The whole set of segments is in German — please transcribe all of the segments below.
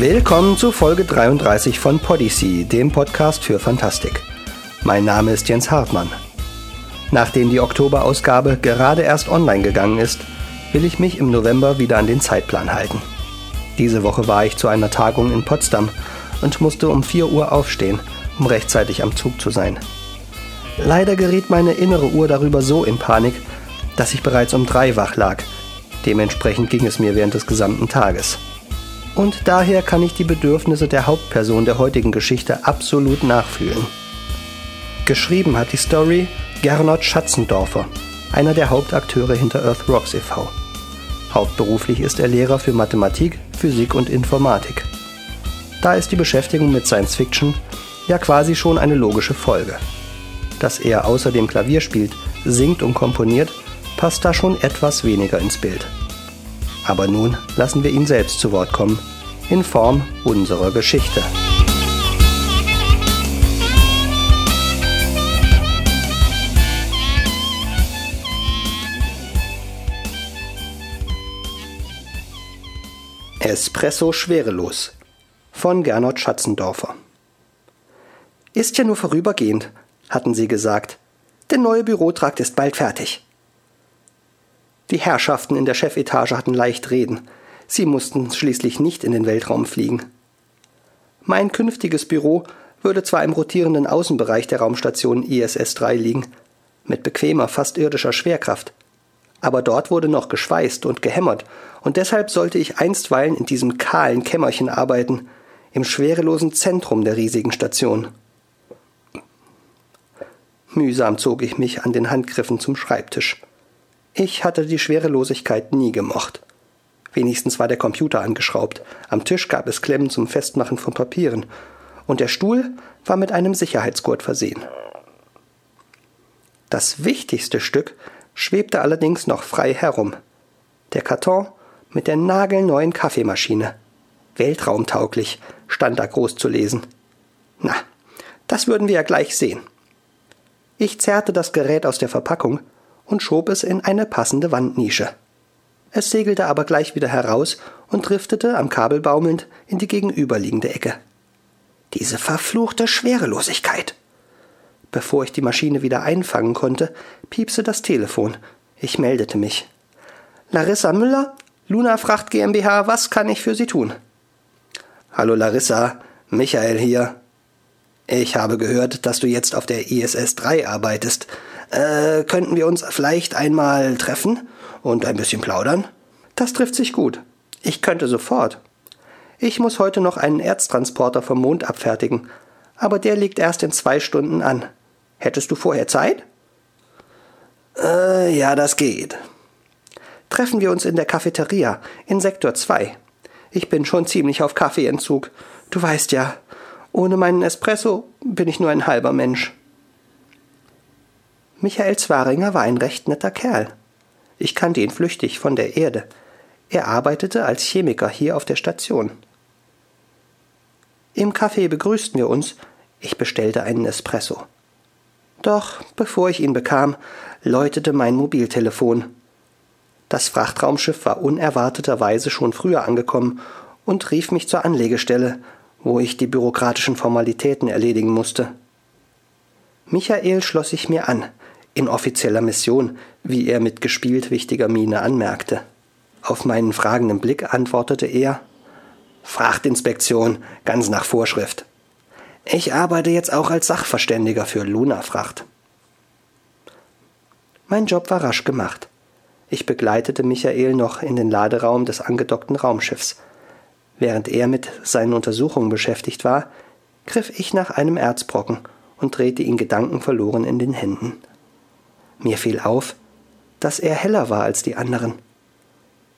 Willkommen zu Folge 33 von Podyssey, dem Podcast für Fantastik. Mein Name ist Jens Hartmann. Nachdem die Oktoberausgabe gerade erst online gegangen ist, will ich mich im November wieder an den Zeitplan halten. Diese Woche war ich zu einer Tagung in Potsdam und musste um 4 Uhr aufstehen, um rechtzeitig am Zug zu sein. Leider geriet meine innere Uhr darüber so in Panik, dass ich bereits um 3 wach lag. Dementsprechend ging es mir während des gesamten Tages. Und daher kann ich die Bedürfnisse der Hauptperson der heutigen Geschichte absolut nachfühlen. Geschrieben hat die Story Gernot Schatzendorfer, einer der Hauptakteure hinter Earth Rocks e.V. Hauptberuflich ist er Lehrer für Mathematik, Physik und Informatik. Da ist die Beschäftigung mit Science Fiction ja quasi schon eine logische Folge. Dass er außer dem Klavier spielt, singt und komponiert, passt da schon etwas weniger ins Bild. Aber nun lassen wir ihn selbst zu Wort kommen, in Form unserer Geschichte. Espresso schwerelos von Gernot Schatzendorfer. Ist ja nur vorübergehend, hatten sie gesagt. Der neue Bürotrakt ist bald fertig. Die Herrschaften in der Chefetage hatten leicht reden. Sie mussten schließlich nicht in den Weltraum fliegen. Mein künftiges Büro würde zwar im rotierenden Außenbereich der Raumstation ISS 3 liegen, mit bequemer, fast irdischer Schwerkraft. Aber dort wurde noch geschweißt und gehämmert, und deshalb sollte ich einstweilen in diesem kahlen Kämmerchen arbeiten, im schwerelosen Zentrum der riesigen Station. Mühsam zog ich mich an den Handgriffen zum Schreibtisch. Ich hatte die Schwerelosigkeit nie gemocht. Wenigstens war der Computer angeschraubt, am Tisch gab es Klemmen zum Festmachen von Papieren, und der Stuhl war mit einem Sicherheitsgurt versehen. Das wichtigste Stück schwebte allerdings noch frei herum. Der Karton mit der nagelneuen Kaffeemaschine. Weltraumtauglich, stand da groß zu lesen. Na, das würden wir ja gleich sehen. Ich zerrte das Gerät aus der Verpackung und schob es in eine passende Wandnische. Es segelte aber gleich wieder heraus und driftete am Kabel baumelnd in die gegenüberliegende Ecke. Diese verfluchte Schwerelosigkeit. Bevor ich die Maschine wieder einfangen konnte, piepste das Telefon. Ich meldete mich. Larissa Müller, Luna Fracht GmbH, was kann ich für Sie tun? Hallo Larissa, Michael hier. Ich habe gehört, dass du jetzt auf der ISS 3 arbeitest. Äh, könnten wir uns vielleicht einmal treffen und ein bisschen plaudern? Das trifft sich gut. Ich könnte sofort. Ich muss heute noch einen Erztransporter vom Mond abfertigen, aber der liegt erst in zwei Stunden an. Hättest du vorher Zeit? Äh, ja, das geht. Treffen wir uns in der Cafeteria in Sektor 2. Ich bin schon ziemlich auf Kaffeeentzug. Du weißt ja, ohne meinen Espresso bin ich nur ein halber Mensch. Michael Zwaringer war ein recht netter Kerl. Ich kannte ihn flüchtig von der Erde. Er arbeitete als Chemiker hier auf der Station. Im Café begrüßten wir uns. Ich bestellte einen Espresso. Doch bevor ich ihn bekam, läutete mein Mobiltelefon. Das Frachtraumschiff war unerwarteterweise schon früher angekommen und rief mich zur Anlegestelle, wo ich die bürokratischen Formalitäten erledigen musste. Michael schloss sich mir an, in offizieller Mission, wie er mit gespielt wichtiger Miene anmerkte. Auf meinen fragenden Blick antwortete er Frachtinspektion, ganz nach Vorschrift. Ich arbeite jetzt auch als Sachverständiger für Lunafracht. Mein Job war rasch gemacht. Ich begleitete Michael noch in den Laderaum des angedockten Raumschiffs. Während er mit seinen Untersuchungen beschäftigt war, griff ich nach einem Erzbrocken und drehte ihn gedankenverloren in den Händen. Mir fiel auf, dass er heller war als die anderen.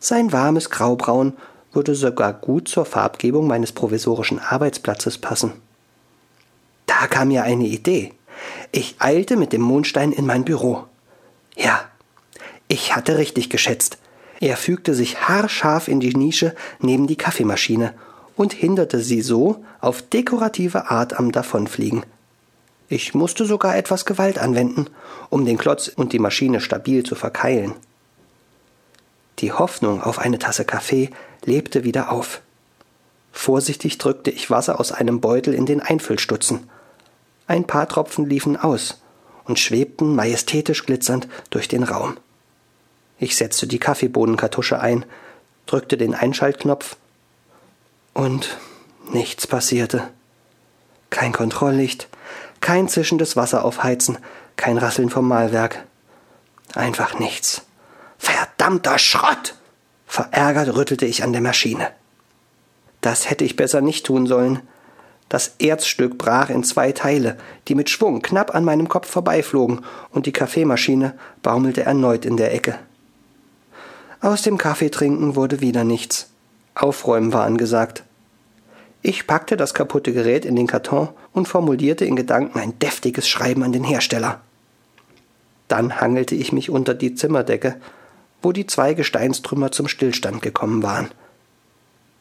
Sein warmes Graubraun würde sogar gut zur Farbgebung meines provisorischen Arbeitsplatzes passen. Da kam mir eine Idee. Ich eilte mit dem Mondstein in mein Büro. Ja, ich hatte richtig geschätzt. Er fügte sich haarscharf in die Nische neben die Kaffeemaschine und hinderte sie so auf dekorative Art am Davonfliegen. Ich musste sogar etwas Gewalt anwenden, um den Klotz und die Maschine stabil zu verkeilen. Die Hoffnung auf eine Tasse Kaffee lebte wieder auf. Vorsichtig drückte ich Wasser aus einem Beutel in den Einfüllstutzen. Ein paar Tropfen liefen aus und schwebten majestätisch glitzernd durch den Raum. Ich setzte die Kaffeebohnenkartusche ein, drückte den Einschaltknopf und nichts passierte. Kein Kontrolllicht, kein zischendes Wasser aufheizen, kein Rasseln vom Mahlwerk. Einfach nichts. Verdammter Schrott! Verärgert rüttelte ich an der Maschine. Das hätte ich besser nicht tun sollen. Das Erzstück brach in zwei Teile, die mit Schwung knapp an meinem Kopf vorbeiflogen, und die Kaffeemaschine baumelte erneut in der Ecke. Aus dem Kaffeetrinken wurde wieder nichts. Aufräumen war angesagt. Ich packte das kaputte Gerät in den Karton und formulierte in Gedanken ein deftiges Schreiben an den Hersteller. Dann hangelte ich mich unter die Zimmerdecke, wo die zwei Gesteinstrümmer zum Stillstand gekommen waren.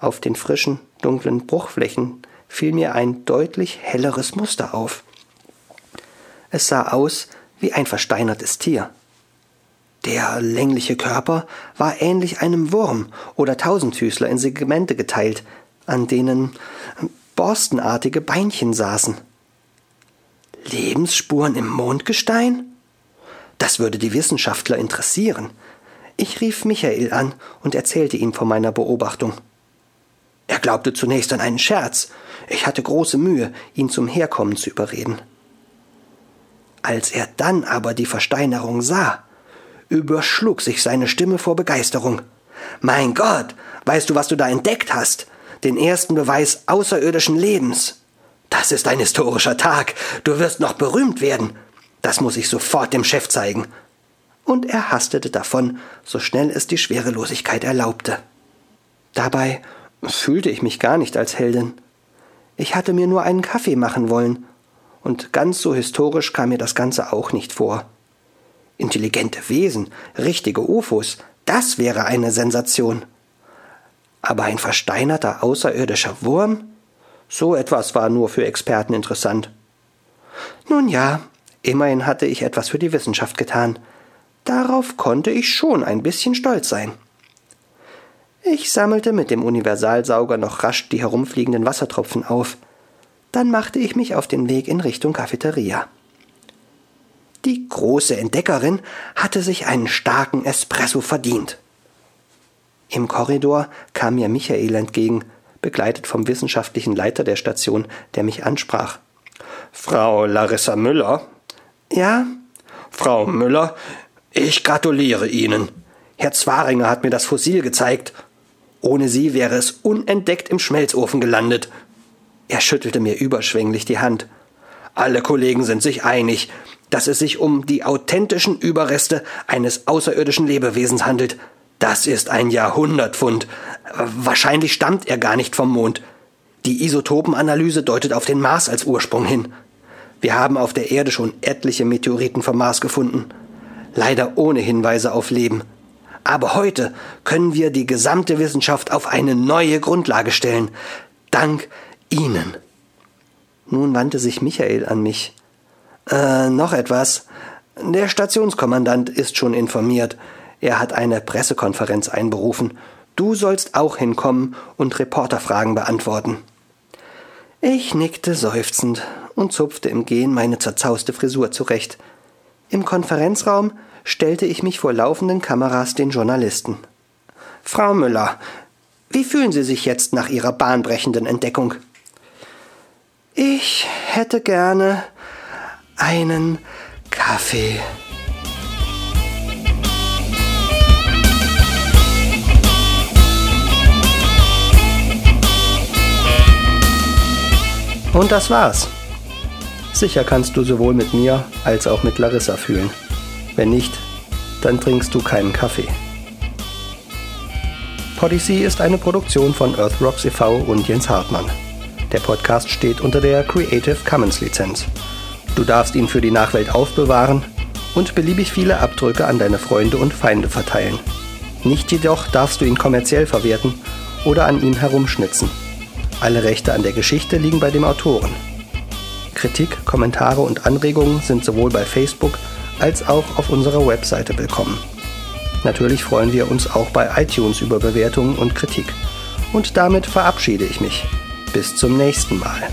Auf den frischen, dunklen Bruchflächen fiel mir ein deutlich helleres Muster auf. Es sah aus wie ein versteinertes Tier. Der längliche Körper war ähnlich einem Wurm oder Tausendfüßler in Segmente geteilt, an denen borstenartige Beinchen saßen. Lebensspuren im Mondgestein? Das würde die Wissenschaftler interessieren. Ich rief Michael an und erzählte ihm von meiner Beobachtung. Er glaubte zunächst an einen Scherz. Ich hatte große Mühe, ihn zum Herkommen zu überreden. Als er dann aber die Versteinerung sah, überschlug sich seine Stimme vor Begeisterung. Mein Gott, weißt du, was du da entdeckt hast? Den ersten Beweis außerirdischen Lebens. Das ist ein historischer Tag. Du wirst noch berühmt werden. Das muss ich sofort dem Chef zeigen. Und er hastete davon, so schnell es die Schwerelosigkeit erlaubte. Dabei fühlte ich mich gar nicht als Heldin. Ich hatte mir nur einen Kaffee machen wollen, und ganz so historisch kam mir das Ganze auch nicht vor. Intelligente Wesen, richtige UFOs, das wäre eine Sensation. Aber ein versteinerter außerirdischer Wurm? So etwas war nur für Experten interessant. Nun ja, immerhin hatte ich etwas für die Wissenschaft getan. Darauf konnte ich schon ein bisschen stolz sein. Ich sammelte mit dem Universalsauger noch rasch die herumfliegenden Wassertropfen auf. Dann machte ich mich auf den Weg in Richtung Cafeteria. Die große Entdeckerin hatte sich einen starken Espresso verdient. Im Korridor kam mir Michael entgegen, begleitet vom wissenschaftlichen Leiter der Station, der mich ansprach. Frau Larissa Müller? Ja? Frau Müller, ich gratuliere Ihnen. Herr Zwaringer hat mir das Fossil gezeigt. Ohne Sie wäre es unentdeckt im Schmelzofen gelandet. Er schüttelte mir überschwänglich die Hand. Alle Kollegen sind sich einig, dass es sich um die authentischen Überreste eines außerirdischen Lebewesens handelt. Das ist ein Jahrhundertfund. Wahrscheinlich stammt er gar nicht vom Mond. Die Isotopenanalyse deutet auf den Mars als Ursprung hin. Wir haben auf der Erde schon etliche Meteoriten vom Mars gefunden. Leider ohne Hinweise auf Leben. Aber heute können wir die gesamte Wissenschaft auf eine neue Grundlage stellen. Dank Ihnen. Nun wandte sich Michael an mich. Äh, noch etwas. Der Stationskommandant ist schon informiert. Er hat eine Pressekonferenz einberufen. Du sollst auch hinkommen und Reporterfragen beantworten. Ich nickte seufzend und zupfte im Gehen meine zerzauste Frisur zurecht. Im Konferenzraum stellte ich mich vor laufenden Kameras den Journalisten. Frau Müller, wie fühlen Sie sich jetzt nach Ihrer bahnbrechenden Entdeckung? Ich hätte gerne einen Kaffee. Und das war's. Sicher kannst du sowohl mit mir als auch mit Larissa fühlen. Wenn nicht, dann trinkst du keinen Kaffee. Podyssey ist eine Produktion von Earthrocks e.V. und Jens Hartmann. Der Podcast steht unter der Creative Commons Lizenz. Du darfst ihn für die Nachwelt aufbewahren und beliebig viele Abdrücke an deine Freunde und Feinde verteilen. Nicht jedoch darfst du ihn kommerziell verwerten oder an ihm herumschnitzen. Alle Rechte an der Geschichte liegen bei dem Autoren. Kritik, Kommentare und Anregungen sind sowohl bei Facebook als auch auf unserer Webseite willkommen. Natürlich freuen wir uns auch bei iTunes über Bewertungen und Kritik. Und damit verabschiede ich mich. Bis zum nächsten Mal.